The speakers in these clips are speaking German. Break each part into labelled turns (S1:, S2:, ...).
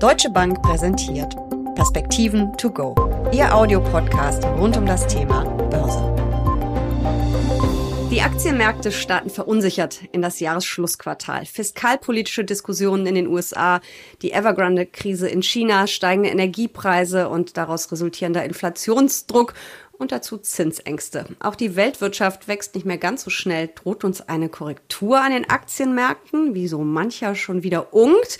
S1: Deutsche Bank präsentiert Perspektiven to go, Ihr Audiopodcast rund um das Thema Börse. Die Aktienmärkte starten verunsichert in das Jahresschlussquartal. Fiskalpolitische Diskussionen in den USA, die Evergrande-Krise in China, steigende Energiepreise und daraus resultierender Inflationsdruck und dazu Zinsängste. Auch die Weltwirtschaft wächst nicht mehr ganz so schnell. Droht uns eine Korrektur an den Aktienmärkten, wie so mancher schon wieder ungt?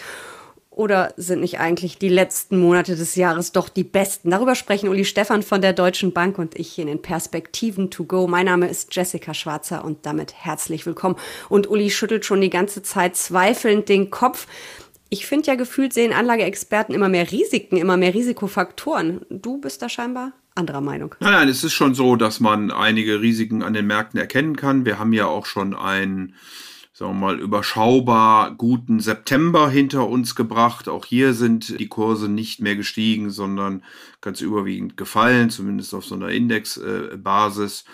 S1: Oder sind nicht eigentlich die letzten Monate des Jahres doch die besten? Darüber sprechen Uli Stefan von der Deutschen Bank und ich hier in den Perspektiven to go. Mein Name ist Jessica Schwarzer und damit herzlich willkommen. Und Uli schüttelt schon die ganze Zeit zweifelnd den Kopf. Ich finde ja gefühlt sehen Anlageexperten immer mehr Risiken, immer mehr Risikofaktoren. Du bist da scheinbar anderer Meinung.
S2: Nein, nein, es ist schon so, dass man einige Risiken an den Märkten erkennen kann. Wir haben ja auch schon ein sagen wir mal, überschaubar guten September hinter uns gebracht. Auch hier sind die Kurse nicht mehr gestiegen, sondern ganz überwiegend gefallen, zumindest auf so einer Indexbasis.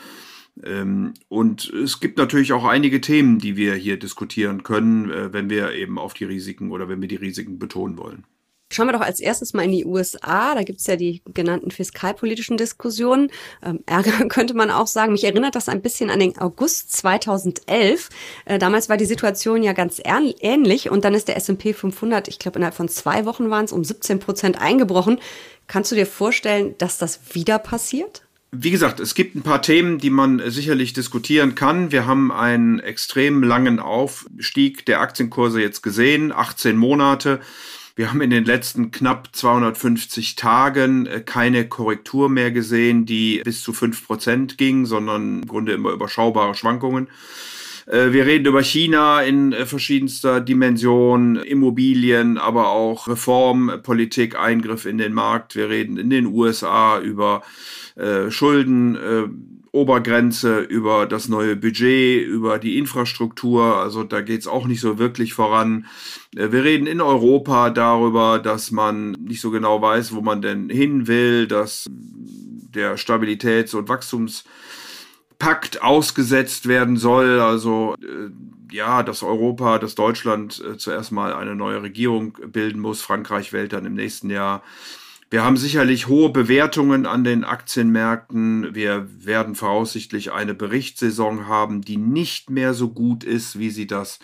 S2: Ähm, und es gibt natürlich auch einige Themen, die wir hier diskutieren können, äh, wenn wir eben auf die Risiken oder wenn wir die Risiken betonen wollen.
S1: Schauen wir doch als erstes mal in die USA. Da gibt es ja die genannten fiskalpolitischen Diskussionen. Ähm, Ärger könnte man auch sagen. Mich erinnert das ein bisschen an den August 2011. Äh, damals war die Situation ja ganz ähnlich und dann ist der S&P 500, ich glaube innerhalb von zwei Wochen waren es, um 17 Prozent eingebrochen. Kannst du dir vorstellen, dass das wieder passiert?
S2: Wie gesagt, es gibt ein paar Themen, die man sicherlich diskutieren kann. Wir haben einen extrem langen Aufstieg der Aktienkurse jetzt gesehen, 18 Monate. Wir haben in den letzten knapp 250 Tagen äh, keine Korrektur mehr gesehen, die bis zu fünf Prozent ging, sondern im Grunde immer überschaubare Schwankungen. Äh, wir reden über China in äh, verschiedenster Dimension, Immobilien, aber auch Reformpolitik, Eingriff in den Markt. Wir reden in den USA über Schulden, Obergrenze, über das neue Budget, über die Infrastruktur. Also da geht's auch nicht so wirklich voran. Äh, wir reden in Europa darüber, dass man nicht so genau weiß, wo man denn hin will, dass der Stabilitäts- und Wachstumspakt ausgesetzt werden soll. Also äh, ja, dass Europa, dass Deutschland äh, zuerst mal eine neue Regierung bilden muss. Frankreich wählt dann im nächsten Jahr wir haben sicherlich hohe Bewertungen an den Aktienmärkten. Wir werden voraussichtlich eine Berichtssaison haben, die nicht mehr so gut ist, wie sie das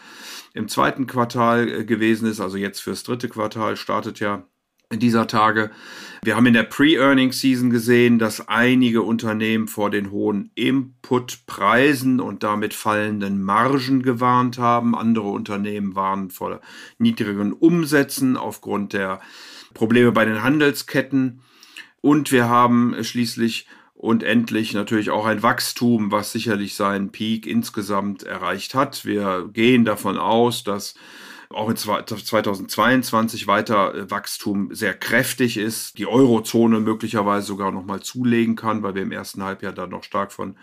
S2: im zweiten Quartal äh, gewesen ist. Also jetzt fürs dritte Quartal startet ja dieser Tage. Wir haben in der Pre-Earning-Season gesehen, dass einige Unternehmen vor den hohen Inputpreisen und damit fallenden Margen gewarnt haben. Andere Unternehmen waren vor niedrigen Umsätzen aufgrund der Probleme bei den Handelsketten und wir haben schließlich und endlich natürlich auch ein Wachstum, was sicherlich seinen Peak insgesamt erreicht hat. Wir gehen davon aus, dass auch in 2022 weiter äh, Wachstum sehr kräftig ist, die Eurozone möglicherweise sogar noch mal zulegen kann, weil wir im ersten Halbjahr da noch stark von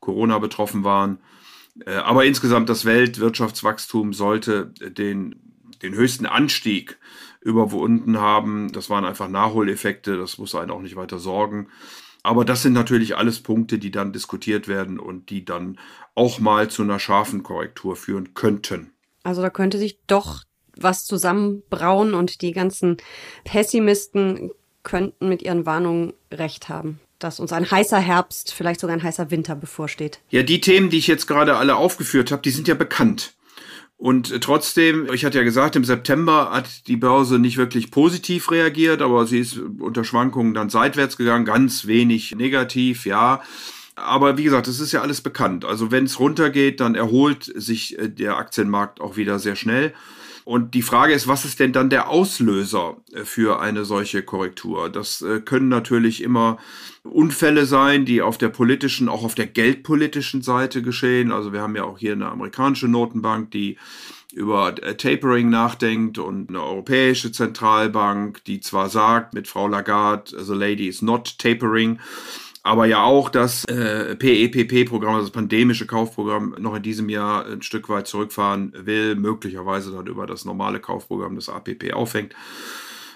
S2: Corona betroffen waren. Äh, aber insgesamt das Weltwirtschaftswachstum sollte den, den höchsten Anstieg überwunden haben. Das waren einfach Nachholeffekte, das muss einen auch nicht weiter sorgen. Aber das sind natürlich alles Punkte, die dann diskutiert werden und die dann auch mal zu einer scharfen Korrektur führen könnten.
S1: Also da könnte sich doch was zusammenbrauen und die ganzen Pessimisten könnten mit ihren Warnungen recht haben dass uns ein heißer Herbst, vielleicht sogar ein heißer Winter bevorsteht.
S2: Ja, die Themen, die ich jetzt gerade alle aufgeführt habe, die sind ja bekannt. Und trotzdem, ich hatte ja gesagt, im September hat die Börse nicht wirklich positiv reagiert, aber sie ist unter Schwankungen dann seitwärts gegangen, ganz wenig negativ, ja. Aber wie gesagt, es ist ja alles bekannt. Also wenn es runtergeht, dann erholt sich äh, der Aktienmarkt auch wieder sehr schnell. Und die Frage ist, was ist denn dann der Auslöser äh, für eine solche Korrektur? Das äh, können natürlich immer Unfälle sein, die auf der politischen, auch auf der geldpolitischen Seite geschehen. Also wir haben ja auch hier eine amerikanische Notenbank, die über äh, Tapering nachdenkt und eine europäische Zentralbank, die zwar sagt mit Frau Lagarde, the lady is not tapering, aber ja auch das äh, PEPP-Programm, also das pandemische Kaufprogramm, noch in diesem Jahr ein Stück weit zurückfahren will, möglicherweise dann über das normale Kaufprogramm des APP aufhängt.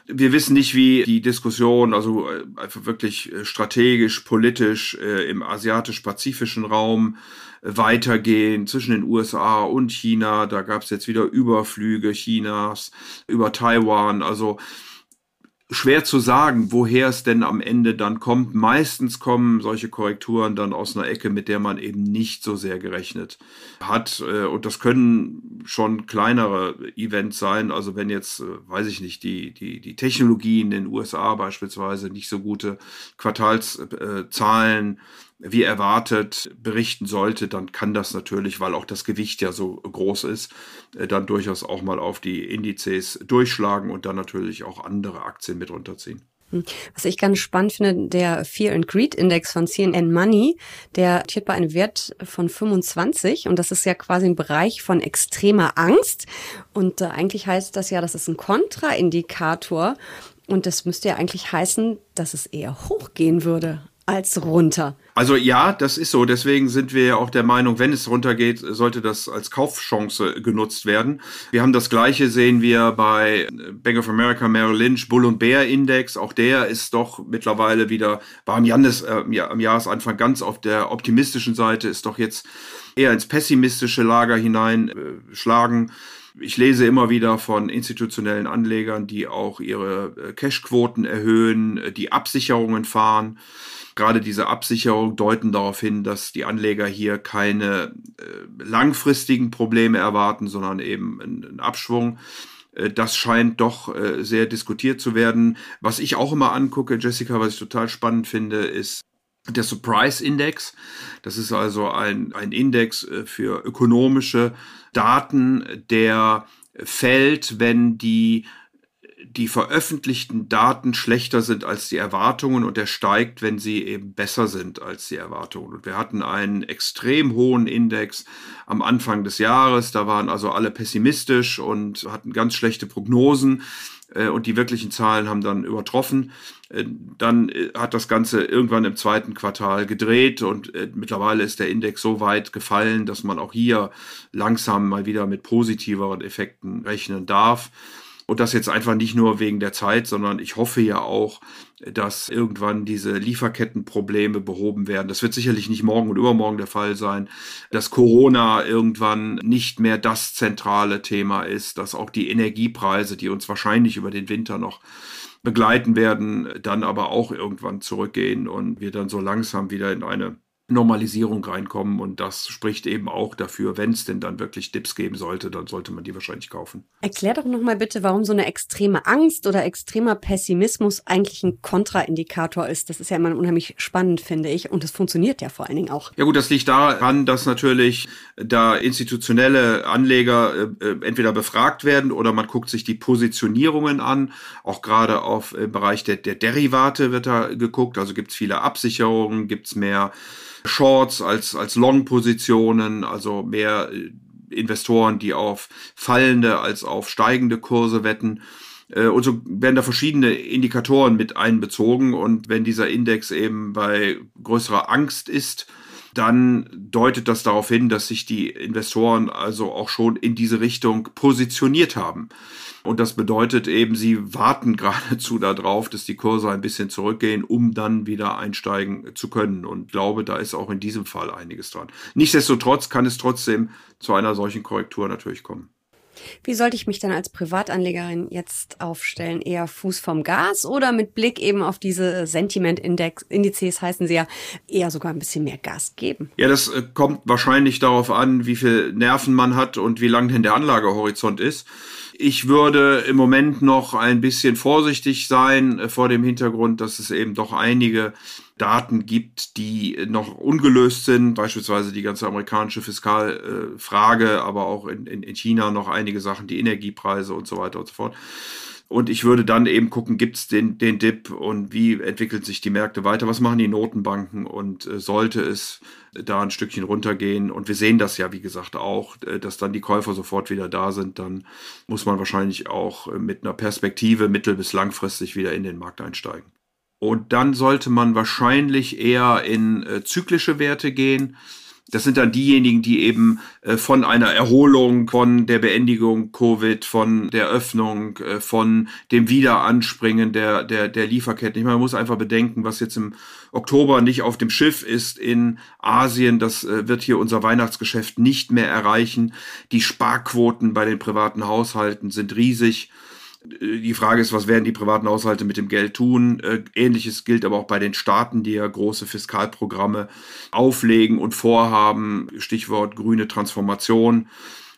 S2: Wir wissen nicht, wie die Diskussion, also äh, einfach wirklich äh, strategisch, politisch äh, im asiatisch-pazifischen Raum äh, weitergehen zwischen den USA und China. Da gab es jetzt wieder Überflüge Chinas über Taiwan. Also schwer zu sagen, woher es denn am Ende dann kommt. Meistens kommen solche Korrekturen dann aus einer Ecke, mit der man eben nicht so sehr gerechnet hat. Äh, und das können schon kleinere Events sein. Also wenn jetzt, äh, weiß ich nicht, die, die, die Technologie in den USA beispielsweise nicht so gute Quartalszahlen wie erwartet berichten sollte, dann kann das natürlich, weil auch das Gewicht ja so groß ist, äh, dann durchaus auch mal auf die Indizes durchschlagen und dann natürlich auch andere Aktien mit runterziehen.
S1: Hm. Was ich ganz spannend finde, der Fear and Greed Index von CNN Money, der steht bei einem Wert von 25 und das ist ja quasi ein Bereich von extremer Angst und äh, eigentlich heißt das ja, das ist ein Kontraindikator und das müsste ja eigentlich heißen, dass es eher hochgehen würde als runter.
S2: Also ja, das ist so. Deswegen sind wir ja auch der Meinung, wenn es runtergeht, sollte das als Kaufchance genutzt werden. Wir haben das Gleiche sehen wir bei Bank of America, Merrill Lynch, Bull und Bear Index. Auch der ist doch mittlerweile wieder, war am, Jandes, äh, am Jahresanfang ganz auf der optimistischen Seite, ist doch jetzt eher ins pessimistische Lager hineinschlagen. Äh, ich lese immer wieder von institutionellen Anlegern, die auch ihre äh, Cashquoten erhöhen, äh, die Absicherungen fahren. Gerade diese Absicherung deuten darauf hin, dass die Anleger hier keine äh, langfristigen Probleme erwarten, sondern eben einen Abschwung. Äh, das scheint doch äh, sehr diskutiert zu werden. Was ich auch immer angucke, Jessica, was ich total spannend finde, ist der Surprise Index. Das ist also ein, ein Index äh, für ökonomische Daten, der fällt, wenn die die veröffentlichten Daten schlechter sind als die Erwartungen und er steigt, wenn sie eben besser sind als die Erwartungen. Und wir hatten einen extrem hohen Index am Anfang des Jahres. Da waren also alle pessimistisch und hatten ganz schlechte Prognosen äh, und die wirklichen Zahlen haben dann übertroffen. Äh, dann äh, hat das Ganze irgendwann im zweiten Quartal gedreht und mittlerweile ist der Index so weit gefallen, dass man auch hier langsam mal wieder mit positiveren Effekten rechnen darf. Und das jetzt einfach nicht nur wegen der Zeit, sondern ich hoffe ja auch, dass irgendwann diese Lieferkettenprobleme behoben werden. Das wird sicherlich nicht morgen und übermorgen der Fall sein, dass Corona irgendwann nicht mehr das zentrale Thema ist, dass auch die Energiepreise, die uns wahrscheinlich über den Winter noch begleiten werden, dann aber auch irgendwann zurückgehen und wir dann so langsam wieder in eine Normalisierung reinkommen und das spricht eben auch dafür, wenn es denn dann wirklich Dips geben sollte, dann sollte man die wahrscheinlich kaufen.
S1: Erklär doch nochmal bitte, warum so eine extreme Angst oder extremer Pessimismus eigentlich ein Kontraindikator ist. Das ist ja immer unheimlich spannend, finde ich, und es funktioniert ja vor allen Dingen auch.
S2: Ja gut, das liegt daran, dass natürlich da institutionelle Anleger äh, äh entweder befragt werden oder man guckt sich die Positionierungen an. Auch gerade auf im Bereich der, der Derivate wird da geguckt, also gibt es viele Absicherungen, gibt es mehr Shorts als, als Long-Positionen, also mehr äh, Investoren, die auf fallende als auf steigende Kurse wetten. Äh, und so werden da verschiedene Indikatoren mit einbezogen. Und wenn dieser Index eben bei größerer Angst ist, dann deutet das darauf hin, dass sich die Investoren also auch schon in diese Richtung positioniert haben. Und das bedeutet eben, sie warten geradezu darauf, dass die Kurse ein bisschen zurückgehen, um dann wieder einsteigen zu können. Und glaube, da ist auch in diesem Fall einiges dran. Nichtsdestotrotz kann es trotzdem zu einer solchen Korrektur natürlich kommen.
S1: Wie sollte ich mich dann als Privatanlegerin jetzt aufstellen? Eher Fuß vom Gas oder mit Blick eben auf diese Sentiment-Indizes heißen sie ja eher sogar ein bisschen mehr Gas geben?
S2: Ja, das äh, kommt wahrscheinlich darauf an, wie viel Nerven man hat und wie lang denn der Anlagehorizont ist. Ich würde im Moment noch ein bisschen vorsichtig sein äh, vor dem Hintergrund, dass es eben doch einige Daten gibt, die noch ungelöst sind, beispielsweise die ganze amerikanische Fiskalfrage, aber auch in, in, in China noch einige Sachen, die Energiepreise und so weiter und so fort. Und ich würde dann eben gucken, gibt es den, den Dip und wie entwickeln sich die Märkte weiter? Was machen die Notenbanken? Und äh, sollte es da ein Stückchen runtergehen, und wir sehen das ja, wie gesagt, auch, äh, dass dann die Käufer sofort wieder da sind, dann muss man wahrscheinlich auch mit einer Perspektive mittel- bis langfristig wieder in den Markt einsteigen. Und dann sollte man wahrscheinlich eher in äh, zyklische Werte gehen das sind dann diejenigen, die eben äh, von einer Erholung, von der Beendigung Covid, von der Öffnung, äh, von dem Wiederanspringen der, der, der Lieferketten. Ich meine, man muss einfach bedenken, was jetzt im Oktober nicht auf dem Schiff ist in Asien. Das äh, wird hier unser Weihnachtsgeschäft nicht mehr erreichen. Die Sparquoten bei den privaten Haushalten sind riesig. Die Frage ist, was werden die privaten Haushalte mit dem Geld tun? Äh, ähnliches gilt aber auch bei den Staaten, die ja große Fiskalprogramme auflegen und vorhaben. Stichwort grüne Transformation.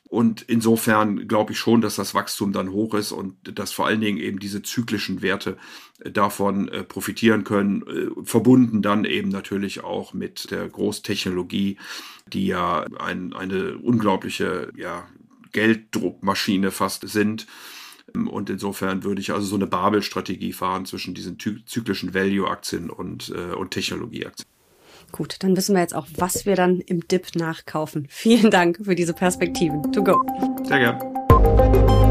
S2: Und insofern glaube ich schon, dass das Wachstum dann hoch ist und dass vor allen Dingen eben diese zyklischen Werte äh, davon äh, profitieren können, äh, verbunden dann eben natürlich auch mit der Großtechnologie, die ja ein, eine unglaubliche ja, Gelddruckmaschine fast sind. Und insofern würde ich also so eine Babel-Strategie fahren zwischen diesen zyklischen Value-Aktien und, äh, und Technologieaktien.
S1: Gut, dann wissen wir jetzt auch, was wir dann im Dip nachkaufen. Vielen Dank für diese Perspektiven. To go.
S2: Sehr gerne.